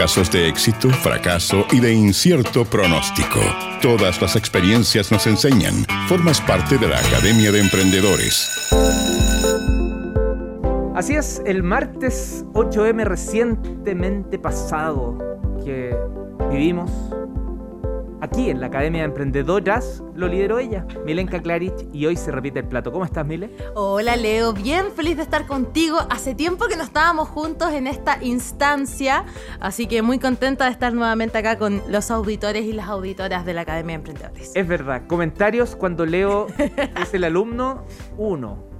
Casos de éxito, fracaso y de incierto pronóstico. Todas las experiencias nos enseñan. Formas parte de la Academia de Emprendedores. Así es, el martes 8M recientemente pasado que vivimos aquí en la Academia de Emprendedoras lo lideró ella, Milenka Klarich, y hoy se repite el plato. ¿Cómo estás, Mile? Hola, Leo. Bien feliz de estar contigo. Hace tiempo que no estábamos juntos en esta instancia, así que muy contenta de estar nuevamente acá con los auditores y las auditoras de la Academia de Emprendedores. Es verdad. Comentarios cuando Leo es el alumno, uno.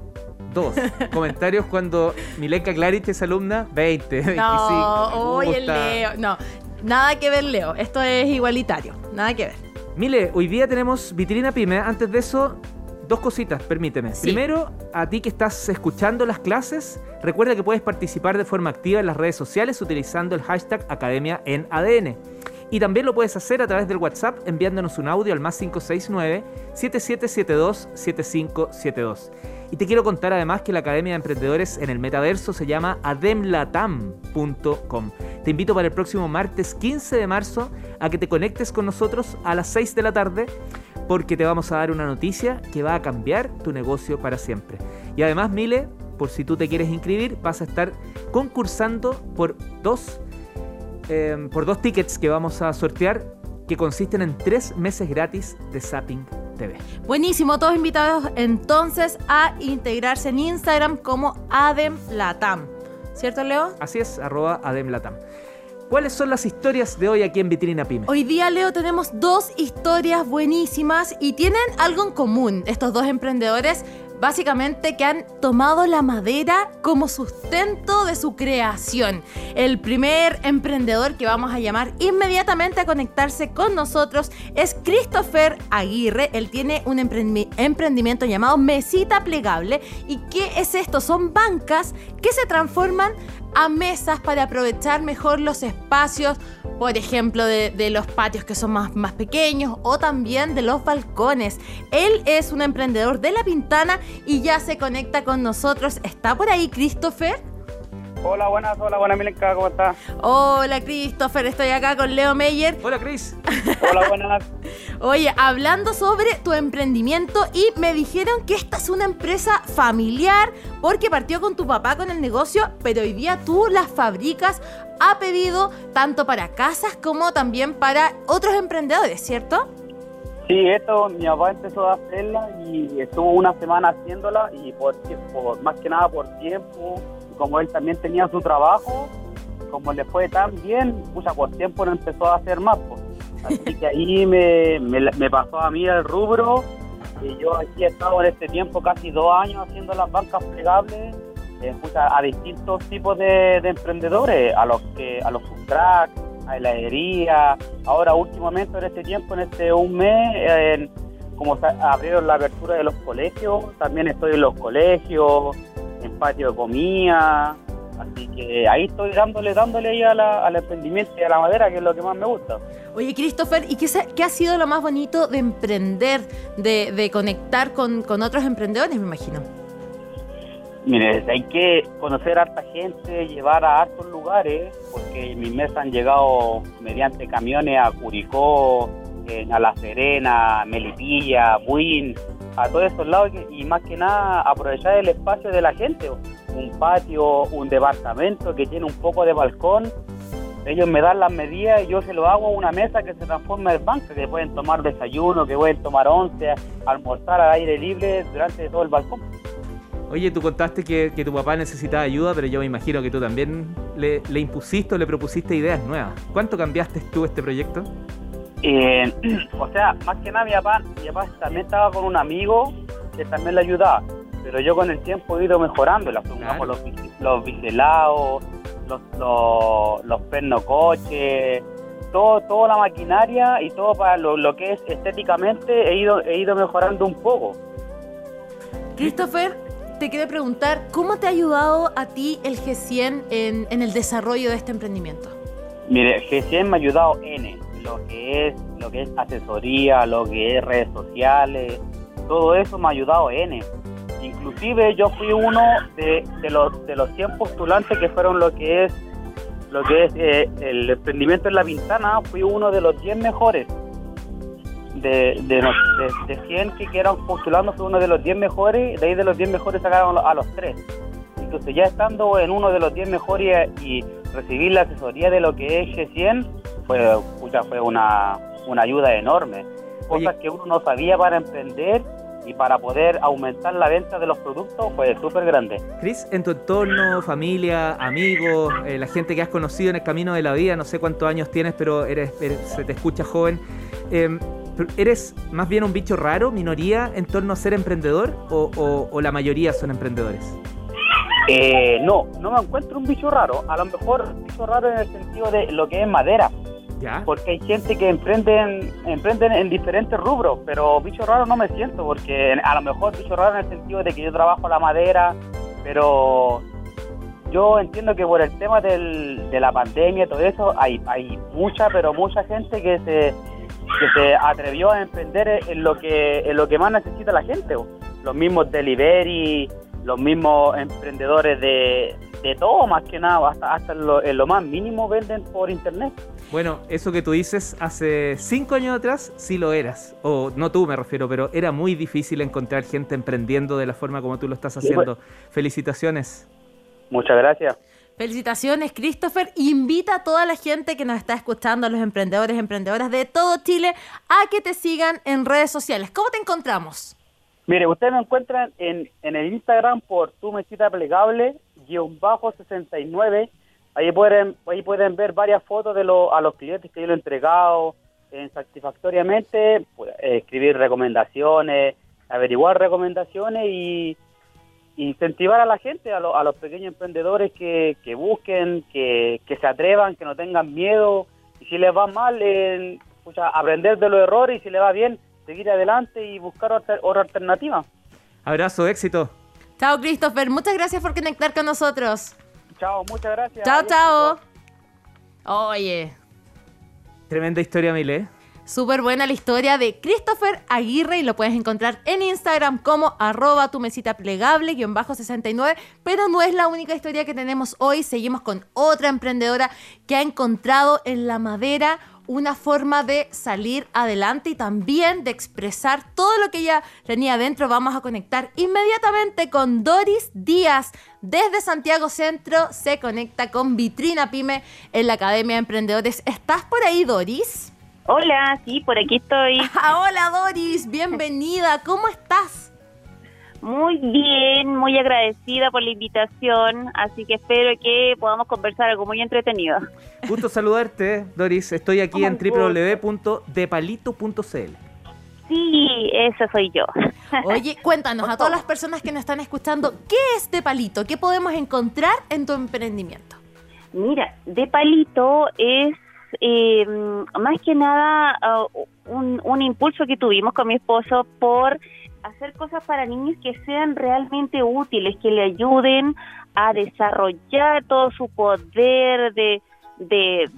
Dos. Comentarios cuando Milenka Klarich es alumna, 20, 25. No, oye, Leo. No, nada que ver, Leo. Esto es igualitario. Nada que ver. Mile, hoy día tenemos Vitrina Pyme. Antes de eso, dos cositas, permíteme. Primero, a ti que estás escuchando las clases, recuerda que puedes participar de forma activa en las redes sociales utilizando el hashtag Academia en ADN. Y también lo puedes hacer a través del WhatsApp enviándonos un audio al más 569 7772 7572. Y te quiero contar además que la Academia de Emprendedores en el Metaverso se llama ademlatam.com. Te invito para el próximo martes 15 de marzo a que te conectes con nosotros a las 6 de la tarde porque te vamos a dar una noticia que va a cambiar tu negocio para siempre. Y además, Mile, por si tú te quieres inscribir, vas a estar concursando por dos, eh, por dos tickets que vamos a sortear que consisten en tres meses gratis de Zapping Buenísimo, todos invitados entonces a integrarse en Instagram como AdemLatam. ¿Cierto, Leo? Así es, arroba AdemLatam. ¿Cuáles son las historias de hoy aquí en Vitrina Pyme? Hoy día, Leo, tenemos dos historias buenísimas y tienen algo en común. Estos dos emprendedores básicamente que han tomado la madera como sustento de su creación. El primer emprendedor que vamos a llamar inmediatamente a conectarse con nosotros es Christopher Aguirre. Él tiene un emprendimiento llamado Mesita Plegable. ¿Y qué es esto? Son bancas que se transforman a mesas para aprovechar mejor los espacios, por ejemplo, de, los patios que son más, más pequeños o también de los balcones. Él es un emprendedor de La Pintana y ya se conecta con nosotros. ¿Está por ahí Christopher? Hola, buenas, hola, buenas, Milenka, ¿cómo estás? Hola, Christopher, estoy acá con Leo Meyer. Hola, Chris. hola, buenas. Oye, hablando sobre tu emprendimiento y me dijeron que esta es una empresa familiar porque partió con tu papá con el negocio, pero hoy día tú las fabricas a pedido tanto para casas como también para otros emprendedores, ¿cierto? Sí, esto mi papá empezó a hacerla y estuvo una semana haciéndola y por, por más que nada por tiempo como él también tenía su trabajo, como le fue tan bien, mucha por tiempo no empezó a hacer más. Pues. Así que ahí me, me, pasó a mí el rubro y yo aquí he estado en este tiempo casi dos años haciendo las bancas plegables eh, a, distintos tipos de, emprendedores, a los que a los food a heladería, ahora últimamente en este tiempo, en este un mes, como abrieron la apertura de los colegios, también estoy en los colegios, en patio de comida. Así que ahí estoy dándole, dándole ahí al emprendimiento y a la madera, que es lo que más me gusta. Oye, Christopher, ¿y qué, qué ha sido lo más bonito de emprender, de, conectar con, otros emprendedores, me imagino? Mire, hay que conocer a harta gente, llevar a hartos lugares, porque mis mesas han llegado mediante camiones a Curicó, a La Serena, Melipilla, Buin, a todos esos lados y más que nada aprovechar el espacio de la gente, un patio, un departamento que tiene un poco de balcón. Ellos me dan las medidas y yo se lo hago a una mesa que se transforma en banca, que pueden tomar desayuno, que pueden tomar once, almorzar al aire libre durante todo el balcón. Oye, tú contaste que, tu papá necesitaba ayuda, pero yo me imagino que tú también le, le impusiste o le propusiste ideas nuevas. ¿Cuánto cambiaste tú este proyecto? Eh, o sea, más que nada mi papá, mi papá también estaba con un amigo que también le ayudaba, pero yo con el tiempo he ido mejorando, los, los, los biselados, los, los, los pernocoches, todo, toda la maquinaria y todo para lo, que es estéticamente he ido, he ido mejorando un poco. Christopher, te quiero preguntar, ¿cómo te ha ayudado a ti el G100 en, en el desarrollo de este emprendimiento? Mire, G100 me ha ayudado N lo que es lo que es asesoría, lo que es redes sociales, todo eso me ha ayudado N. Inclusive yo fui uno de, los de los 100 postulantes que fueron lo que es lo que es eh, el emprendimiento en La Pintana, fui uno de los 10 mejores. De, de, de, de 100 que quedaron postulando, fui uno de los 10 mejores, de ahí de los 10 mejores sacaron a los 3. Entonces ya estando en uno de los 10 mejores y recibir la asesoría de lo que es G100, fue, fue una, una ayuda enorme. Cosas que uno no sabía para emprender y para poder aumentar la venta de los productos fue súper grande. Cris, en tu entorno, familia, amigos, eh, la gente que has conocido en el camino de la vida, no sé cuántos años tienes, pero eres, se te escucha joven. Em, ¿Eres más bien un bicho raro, minoría, en torno a ser emprendedor o, o, la mayoría son emprendedores? Eh, no, no me encuentro un bicho raro. A lo mejor un bicho raro en el sentido de lo que es madera. Porque hay gente que emprenden, emprenden en diferentes rubros, pero bicho raro no me siento, porque a lo mejor bicho raro en el sentido de que yo trabajo la madera, pero yo entiendo que por el tema del, de la pandemia y todo eso, hay, hay mucha, pero mucha gente que se, que se atrevió a emprender en lo que, en lo que más necesita la gente. Los mismos delivery, los mismos emprendedores de, de todo, más que nada, hasta, hasta en lo más mínimo venden por internet. Bueno, eso que tú dices, hace cinco años atrás sí lo eras. O no tú me refiero, pero era muy difícil encontrar gente emprendiendo de la forma como tú lo estás haciendo. Felicitaciones. Muchas gracias. Felicitaciones, Christopher. Invita a toda la gente que nos está escuchando, a los emprendedores, emprendedoras de todo Chile, a que te sigan en redes sociales. ¿Cómo te encontramos? Mire, ustedes me encuentran en, en el Instagram por tu mesita plegable, 69 Ahí pueden, ahí pueden ver varias fotos de lo, a los clientes que yo le he entregado en satisfactoriamente, pues, escribir recomendaciones, averiguar recomendaciones y incentivar a la gente, a, a los pequeños emprendedores que, que busquen, que, que, se atrevan, que no tengan miedo y si les va mal, aprender de los errores y si les va bien, seguir adelante y buscar otra, otra alternativa. Abrazo, éxito. Chao Christopher, muchas gracias por conectar con nosotros. Chao, muchas gracias. Chao, chao. Oye. Tremenda historia, Mile. Súper buena la historia de Christopher Aguirre y lo puedes encontrar en Instagram como arroba tu mesita plegable guion bajo 69. Pero no es la única historia que tenemos hoy. Seguimos con otra emprendedora que ha encontrado en la madera una forma de salir adelante y también de expresar todo lo que ella tenía adentro. Vamos a conectar inmediatamente con Doris Díaz. Desde Santiago Centro se conecta con Vitrina Pyme en la Academia de Emprendedores. ¿Estás por ahí, Doris? Hola, sí, por aquí estoy. Hola, Doris, bienvenida. ¿Cómo estás? Muy bien, muy agradecida por la invitación, así que espero que podamos conversar algo muy entretenido. Gusto saludarte, Doris. Estoy aquí en www.depalito.cl. Sí, esa soy yo. Oye, cuéntanos a todas las personas que nos están escuchando, ¿qué es De Palito? ¿Qué podemos encontrar en tu emprendimiento? Mira, De Palito es eh, más que nada uh, un, un impulso que tuvimos con mi esposo por hacer cosas para niños que sean realmente útiles, que le ayuden a desarrollar todo su poder de de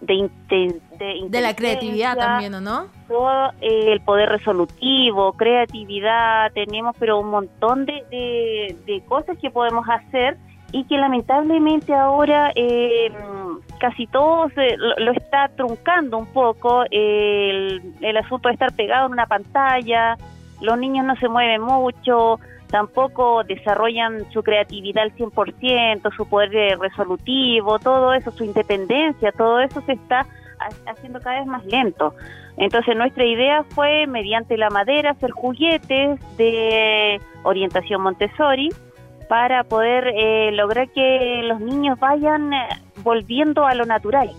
de, de, de, la creatividad también, ¿o no? Todo el poder resolutivo, creatividad, tenemos pero un montón de, de cosas que podemos hacer y que lamentablemente ahora eh, casi todo lo, está truncando un poco el, el asunto de estar pegado en una pantalla, los niños no se mueven mucho, tampoco desarrollan su creatividad al 100%, su poder resolutivo, todo eso, su independencia, todo eso se está haciendo cada vez más lento. Entonces nuestra idea fue, mediante la madera, hacer juguetes de orientación Montessori, para poder eh, lograr que los niños vayan eh, volviendo a lo natural.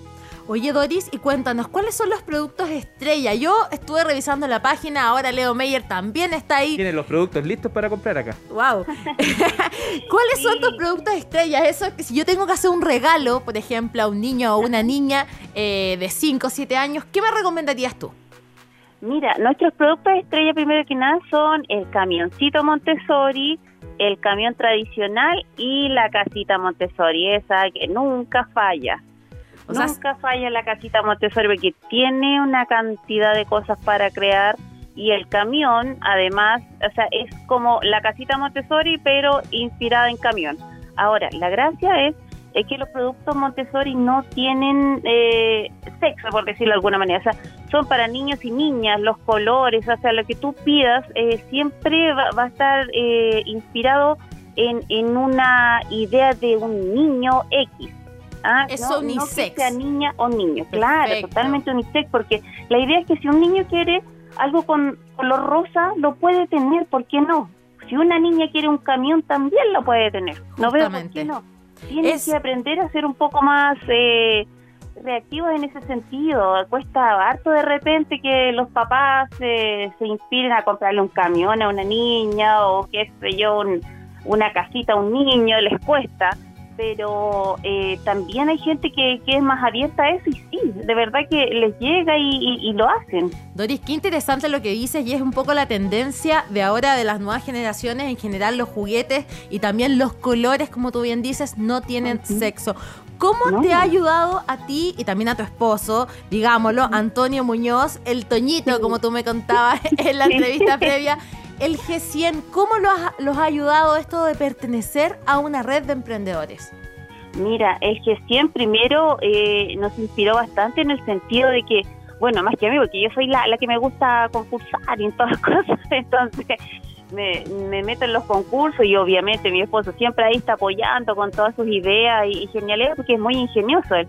Oye Doris, y cuéntanos, ¿cuáles son los productos estrella? Yo estuve revisando la página, ahora Leo Meyer también está ahí. Tienen los productos listos para comprar acá. ¡Wow! ¿Cuáles son tus productos estrellas? Eso que si yo tengo que hacer un regalo, por ejemplo, a un niño o una niña eh, de 5 o 7 años, ¿qué me recomendarías tú? Mira, nuestros productos estrella primero que nada son el camioncito Montessori, el camión tradicional y la casita Montessori, esa que nunca falla. nunca falla la casita Montessori porque tiene una cantidad de cosas para crear y el camión además, o sea, es como la casita Montessori pero inspirada en camión. Ahora, la gracia es es que los productos Montessori no tienen eh, sexo, por decirlo de alguna manera. O sea, son para niños y niñas, los colores, o sea, lo que tú pidas eh, siempre va, a estar eh, inspirado en, en una idea de un niño X. Ah, es unisex. que sea niña o niño, claro, totalmente unisex, porque la idea es que si un niño quiere algo con color rosa, lo puede tener, ¿por qué no? Si una niña quiere un camión, también lo puede tener. No veo por qué no. Tienes que aprender a ser un poco más eh, reactivos en ese sentido. Cuesta harto de repente que los papás se inspiren a comprarle un camión a una niña o qué sé yo, una casita a un niño, les cuesta pero eh, también hay gente que, es más abierta a eso y sí, de verdad que les llega y, lo hacen. Doris, qué interesante lo que dices y es un poco la tendencia de ahora de las nuevas generaciones, en general los juguetes y también los colores, como tú bien dices, no tienen sexo. ¿Cómo te ha ayudado a ti y también a tu esposo, digámoslo, Antonio Muñoz, el Toñito, como tú me contabas en la entrevista previa? el G100, ¿cómo los ha ayudado esto de pertenecer a una red de emprendedores? Mira, el G100 primero eh, nos inspiró bastante en el sentido de que, bueno, más que a mí, porque yo soy la, la que me gusta concursar y en todas las cosas, entonces me, meto en los concursos y obviamente mi esposo siempre ahí está apoyando con todas sus ideas y, y porque es muy ingenioso él.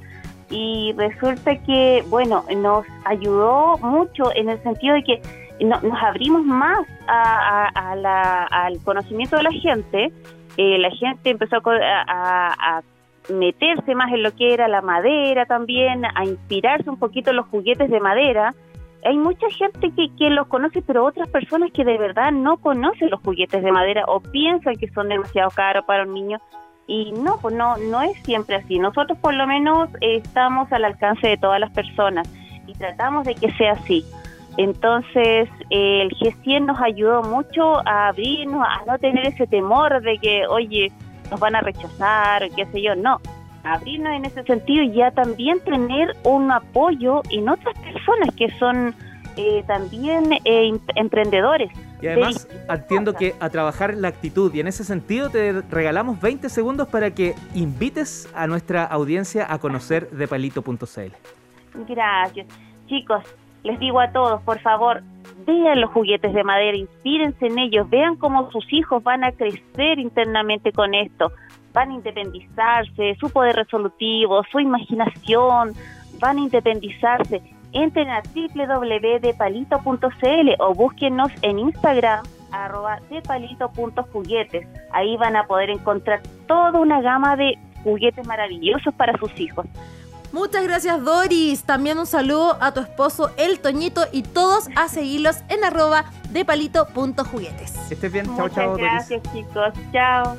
Y resulta que, bueno, nos ayudó mucho en el sentido de que nos abrimos más al conocimiento de la gente. Eh, la gente empezó a, meterse más en lo que era la madera también, a inspirarse un poquito en los juguetes de madera. Hay mucha gente que, que los conoce, pero otras personas que de verdad no conocen los juguetes de madera o piensan que son demasiado caros para un niño. Y no, pues no, no es siempre así. Nosotros por lo menos estamos al alcance de todas las personas y tratamos de que sea así. Entonces, el G100 nos ayudó mucho a abrirnos, a no tener ese temor de que, oye, nos van a rechazar, qué sé yo, no. Abrirnos en ese sentido y ya también tener un apoyo en otras personas que son eh, también eh, emprendedores. Y además entiendo que a trabajar la actitud y en ese sentido te regalamos 20 segundos para que invites a nuestra audiencia a conocer depalito.cl. Gracias. Chicos, les digo a todos, por favor, vean los juguetes de madera, inspírense en ellos, vean cómo sus hijos van a crecer internamente con esto, van a independizarse, su poder resolutivo, su imaginación, van a independizarse. Entren a www.depalito.cl o búsquenos en Instagram arroba depalito.juguetes. Ahí van a poder encontrar toda una gama de juguetes maravillosos para sus hijos. Muchas gracias Doris. También un saludo a tu esposo El Toñito y todos a seguirlos en arroba de estés bien. Chao, chao. Gracias chicos. Chao.